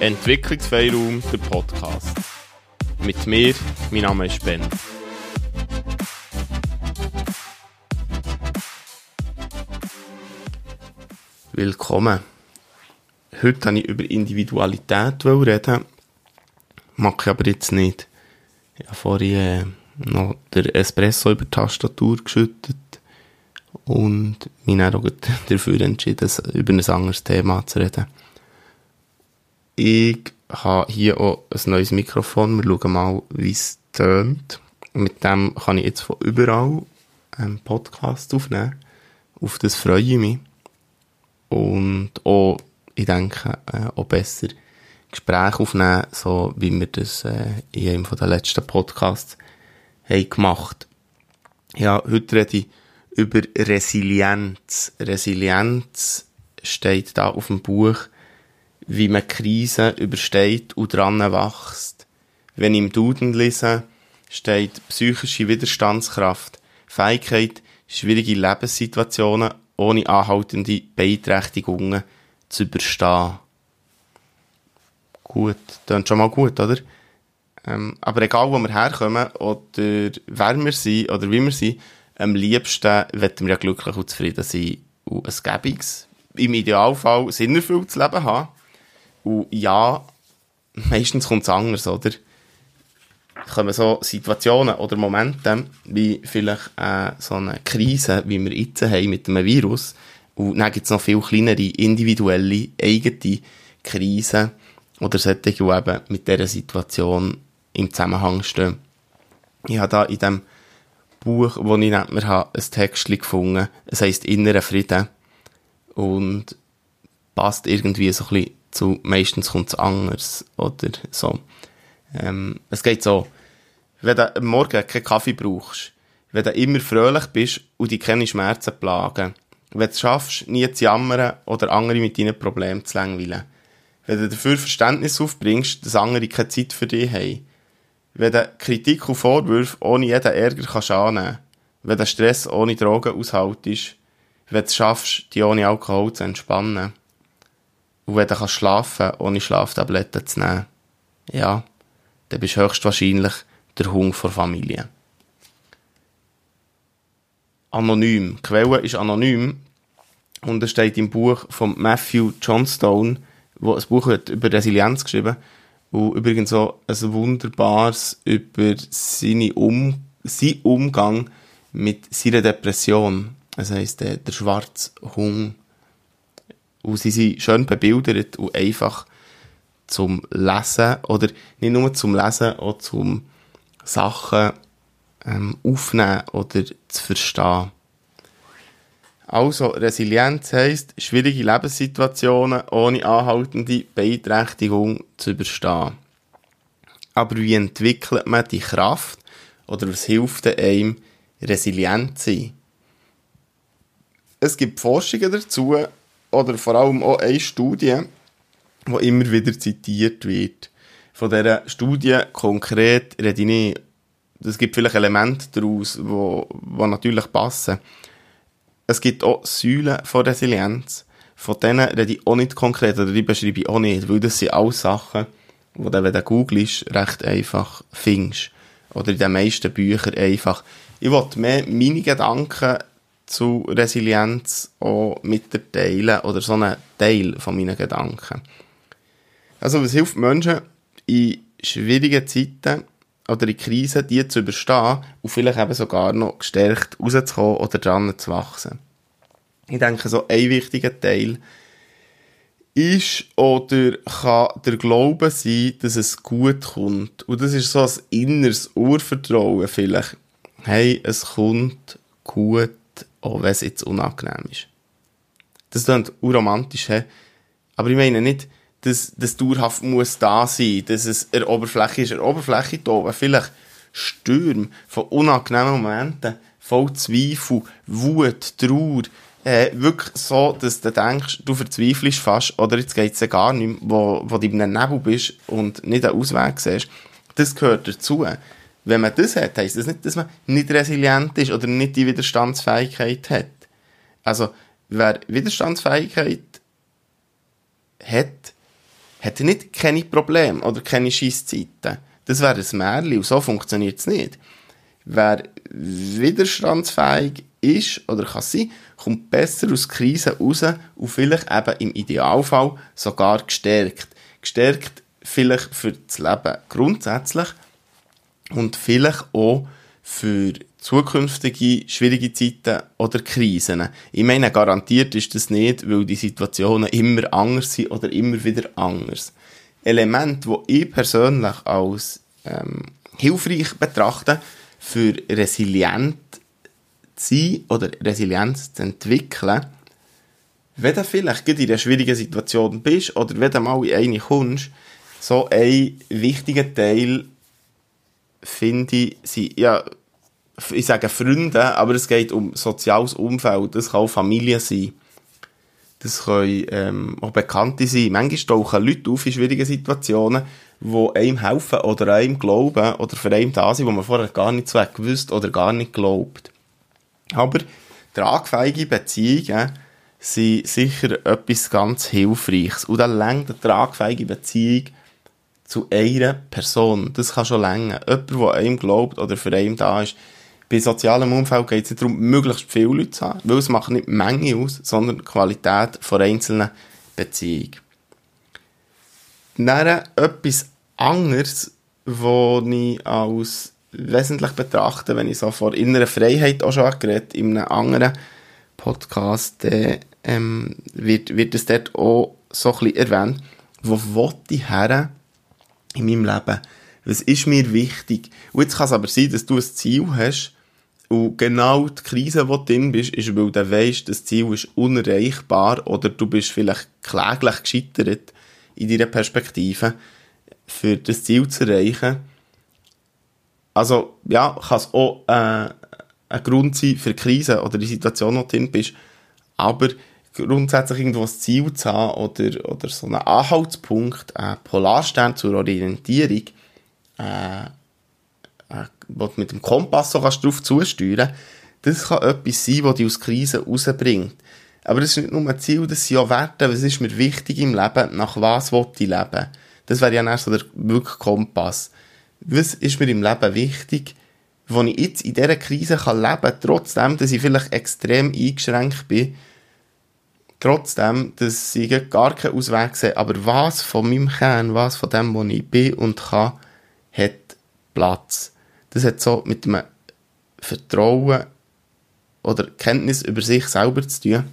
Entwicklungsfreiraum, der Podcast. Mit mir, mein Name ist Ben. Willkommen. Heute wollte ich über Individualität reden, mache ich aber jetzt nicht. Ich habe vorhin äh, noch der Espresso über die Tastatur geschüttet und mich dann auch dafür entschieden, über ein anderes Thema zu reden. Ich habe hier auch ein neues Mikrofon. Wir schauen mal, wie es tönt. Mit dem kann ich jetzt von überall einen Podcast aufnehmen. Auf das freue ich mich. Und auch, ich denke, äh, auch besser Gespräche aufnehmen, so wie wir das äh, in einem der letzten Podcasts haben gemacht. Ja, heute rede ich über Resilienz. Resilienz steht da auf dem Buch, wie man Krisen übersteht und dran wächst. Wenn ich im Duden lese, steht psychische Widerstandskraft, Fähigkeit, schwierige Lebenssituationen ohne anhaltende Beeinträchtigungen zu überstehen. Gut, das schon mal gut, oder? Ähm, aber egal, wo wir herkommen oder wer wir sind oder wie wir sind, am liebsten wollen wir ja glücklich und zufrieden sein und ein gäbiges, im Idealfall sinnerfülltes Leben haben. Und ja, meistens kommt es anders, oder? kommen so Situationen oder Momente, wie vielleicht äh, so eine Krise, wie wir jetzt haben mit einem Virus. Und dann gibt es noch viel kleinere, individuelle, eigene Krisen oder solche, die eben mit dieser Situation im Zusammenhang stehen. Ich habe da in dem Buch, das ich nicht mehr habe, ein Text gefunden. Es heisst Innerer Frieden. Und passt irgendwie so ein bisschen zu, meistens kommt es anders, oder so. Ähm, es geht so, wenn du am Morgen keinen Kaffee brauchst, wenn du immer fröhlich bist und dich keine Schmerzen plagen, wenn du es schaffst, nie zu jammern oder andere mit deinen Problemen zu langweilen, wenn du dafür Verständnis aufbringst, dass andere keine Zeit für dich haben, wenn du Kritik und Vorwürfe ohne jeden Ärger kannst annehmen wenn du Stress ohne Drogen aushaltest, wenn du es schaffst, dich ohne Alkohol zu entspannen und wenn du kannst schlafen ohne Schlaftabletten zu nehmen, ja, dann bist du höchstwahrscheinlich der Hunger vor Familie. Anonym. Die Quelle ist anonym und es steht im Buch von Matthew Johnstone, wo ein Buch hat über Resilienz geschrieben und übrigens auch ein wunderbares über seine um seinen Umgang mit seiner Depression. Das heisst, der, der schwarze Hunger. Und sie sind schön bebildert und einfach zum Lesen oder nicht nur zum Lesen, auch zum Sachen ähm, aufnehmen oder zu verstehen. Also, Resilienz heisst, schwierige Lebenssituationen ohne anhaltende Beeinträchtigung zu überstehen. Aber wie entwickelt man die Kraft oder was hilft einem, resilient zu sein? Es gibt Forschungen dazu, oder vor allem auch eine Studie, die immer wieder zitiert wird. Von dieser Studie konkret rede ich nicht. Es gibt vielleicht Elemente daraus, die, die natürlich passen. Es gibt auch Säulen von Resilienz. Von denen rede ich auch nicht konkret, oder die beschreibe ich auch nicht, weil das sind alles Sachen, die du, wenn du googelst, recht einfach findest. Oder in den meisten Büchern einfach. Ich wollte mehr meine Gedanken zu Resilienz auch mit der teilen, oder so einen Teil von meinen Gedanken. Also, was hilft Menschen in schwierigen Zeiten oder in Krisen, die zu überstehen und vielleicht eben sogar noch gestärkt rauszukommen oder dran zu wachsen. Ich denke, so ein wichtiger Teil ist oder kann der Glaube sein, dass es gut kommt. Und das ist so ein inneres Urvertrauen vielleicht. Hey, es kommt gut, auch wenn es jetzt unangenehm ist. Das klingt urromantisch, he? aber ich meine nicht, dass das dauerhaft muss da sein, dass es eine Oberfläche ist. Eine Oberfläche da oben, vielleicht Stürme von unangenehmen Momenten, voll Zweifel, Wut, Trauer, äh, wirklich so, dass du denkst, du verzweifelst fast, oder jetzt geht's ja gar nicht mehr, wo, wo du in einem Nebel bist und nicht einen Ausweg siehst. Das gehört dazu. Wenn man das hat, heisst das nicht, dass man nicht resilient ist oder nicht die Widerstandsfähigkeit hat. Also, wer Widerstandsfähigkeit hat, hat nicht keine Probleme oder keine Scheisszeiten. Das wäre ein Märchen und so funktioniert es nicht. Wer widerstandsfähig ist oder kann sein, kommt besser aus Krisen raus und vielleicht eben im Idealfall sogar gestärkt. Gestärkt vielleicht für das Leben grundsätzlich und vielleicht auch für zukünftige schwierige Zeiten oder Krisen. Ich meine, garantiert ist das nicht, weil die Situationen immer anders sind oder immer wieder anders. Element, wo ich persönlich als ähm, hilfreich betrachte, für resilient zu sein oder Resilienz zu entwickeln, wenn du vielleicht in einer schwierigen Situation bist oder wenn du mal in eine kommst, so ein wichtiger Teil, finde ich, sind, ja, ich sage Freunde, aber es geht um soziales Umfeld. Das kann auch Familie sein. Das können ähm, auch Bekannte sein. Manchmal tauchen Leute auf in schwierigen Situationen, die einem helfen oder einem glauben oder für einen da sind, wo man vorher gar nicht so gewusst oder gar nicht glaubt. Aber tragfähige Beziehungen sind sicher etwas ganz Hilfreiches. Und dann längt eine tragfähige Beziehung zu einer Person. Das kann schon länger. Jemand, der einem glaubt oder für einen da ist. Bei sozialem Umfeld geht es darum, möglichst viele Leute zu haben, weil es macht nicht Menge aus, sondern die Qualität von einzelnen Beziehungen. Dann etwas anderes, was ich als wesentlich betrachte, wenn ich so vor innerer Freiheit auch schon geredet in einem anderen Podcast, äh, ähm, wird, wird es dort auch so ein bisschen erwähnt. Wo will ich her in meinem Leben? Was ist mir wichtig? Und jetzt kann es aber sein, dass du ein Ziel hast, und genau die Krise, wo du drin bist, ist, weil du weißt, das Ziel ist unerreichbar oder du bist vielleicht kläglich gescheitert in deiner Perspektive, für das Ziel zu erreichen. Also, ja, kann es auch äh, ein Grund sein für Krise oder die Situation, wo du drin bist. Aber grundsätzlich irgendwo ein Ziel zu haben oder, oder so einen Anhaltspunkt, einen Polarstern zur Orientierung, äh, äh, wo du mit dem Kompass so kannst drauf zusteuern das kann etwas sein, das dich aus Krisen rausbringt. Aber das ist nicht nur ein Ziel, das sind auch Werte, was ist mir wichtig im Leben, nach was will ich leben. Das wäre ja erst so der wirklich Kompass. Was ist mir im Leben wichtig, wo ich jetzt in dieser Krise kann leben kann, trotzdem, dass ich vielleicht extrem eingeschränkt bin, trotzdem, dass ich gar keinen Ausweg sehe, aber was von meinem Kern, was von dem, wo ich bin und kann, hat Platz. Das hat so mit einem Vertrauen oder Kenntnis über sich selber zu tun.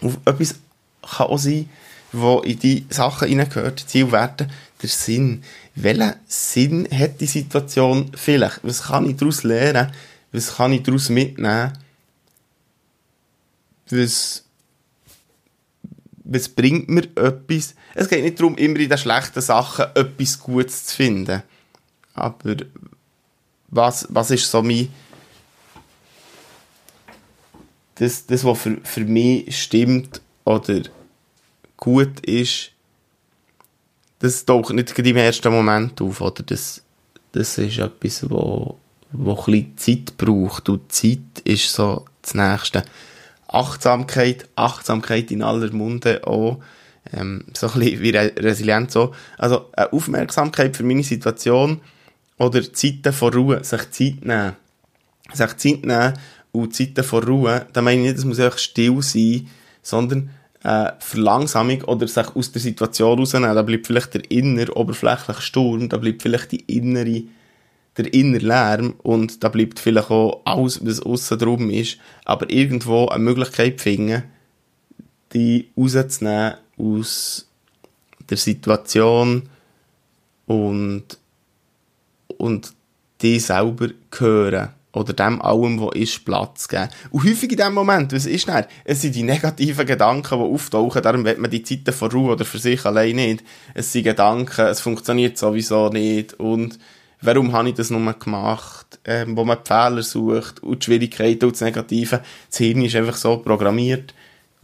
Und etwas kann auch sein, wo in die Sachen hineingehört, Zielwerte, der Sinn. Welchen Sinn hat die Situation vielleicht? Was kann ich daraus lernen? Was kann ich daraus mitnehmen? Was, was bringt mir etwas? Es geht nicht darum, immer in den schlechten Sachen etwas Gutes zu finden. Aber was, was ist so mein das, das was für, für mich stimmt oder gut ist, das taucht nicht im ersten Moment auf, oder? Das, das ist etwas, wo, wo ein bisschen Zeit braucht und Zeit ist so das Nächste. Achtsamkeit, Achtsamkeit in aller Munde auch, ähm, so ein bisschen wie Resilienz auch. Also, eine Aufmerksamkeit für meine Situation, oder Zeiten von Ruhe, sich Zeit nehmen. Sich Zeit nehmen und Zeiten von Ruhe, da meine ich nicht, es muss einfach still sein, sondern äh, Verlangsamung oder sich aus der Situation rausnehmen. Da bleibt vielleicht der innere, oberflächliche Sturm, da bleibt vielleicht die innere, der innere Lärm und da bleibt vielleicht auch alles, was aussen drum ist, aber irgendwo eine Möglichkeit finden, die rauszunehmen aus der Situation und und die selber hören. Oder dem allem, was ist, Platz geben. Und häufig in dem Moment, was ist denn? Es sind die negativen Gedanken, die auftauchen, darum wird man die Zeiten von Ruhe oder für sich allein nicht. Es sind Gedanken, es funktioniert sowieso nicht und warum habe ich das nur gemacht, ähm, wo man die Fehler sucht und die Schwierigkeiten und das Negative. Das Hirn ist einfach so programmiert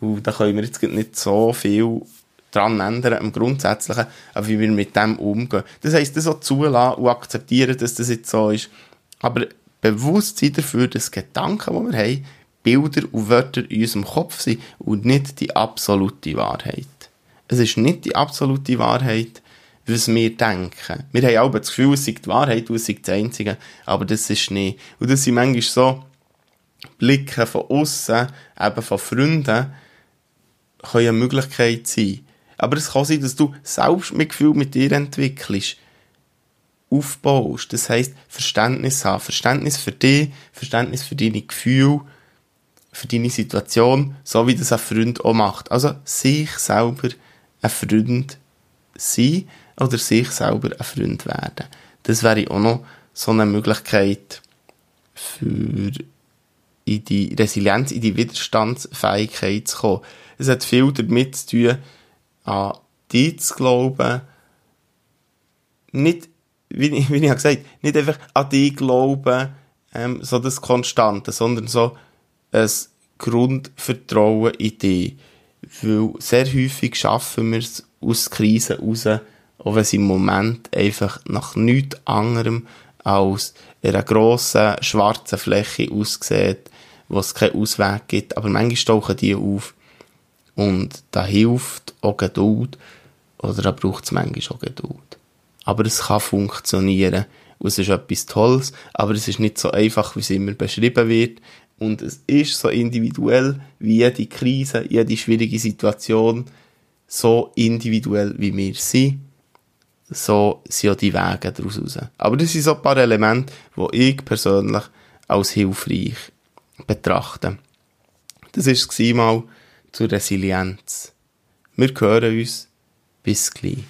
und da können wir jetzt nicht so viel dran ändern, am Grundsätzlichen, aber wie wir mit dem umgehen. Das heisst, das auch zulassen und akzeptieren, dass das jetzt so ist. Aber bewusst sein dafür, dass Gedanken, die wir haben, Bilder und Wörter in unserem Kopf sind und nicht die absolute Wahrheit. Es ist nicht die absolute Wahrheit, was wir denken. Wir haben auch das Gefühl, es sei die Wahrheit, es sei das Einzige, aber das ist nicht. Und das sind manchmal so Blicke von außen, eben von Freunden, können eine Möglichkeit sein. Aber es kann sein, dass du selbst mit Gefühl mit dir entwickelst, aufbaust. Das heisst, Verständnis haben. Verständnis für dich, Verständnis für deine Gefühle, für deine Situation, so wie das ein Freund auch macht. Also, sich selber ein Freund sein oder sich selber ein Freund werden. Das wäre auch noch so eine Möglichkeit für in die Resilienz, in die Widerstandsfähigkeit zu kommen. Es hat viel damit zu tun, an dich zu glauben, nicht, wie, wie ich gesagt habe, nicht einfach an dich glauben, ähm, so das Konstante, sondern so ein Grundvertrauen in dich. Weil sehr häufig schaffen wir es aus Krisen raus, auch wenn es im Moment einfach nach nichts anderem als einer grossen schwarzen Fläche aussieht, wo es keinen Ausweg gibt. Aber manchmal tauchen die auf. Und da hilft auch Geduld, oder da braucht es manchmal auch Geduld. Aber es kann funktionieren. Und es ist etwas Tolles, aber es ist nicht so einfach, wie es immer beschrieben wird. Und es ist so individuell wie jede Krise, jede schwierige Situation, so individuell wie wir sind. So sind auch die Wege daraus raus. Aber das sind so ein paar Elemente, die ich persönlich als hilfreich betrachte. Das war es mal zur Resilienz. Wir hören uns. Bis gleich.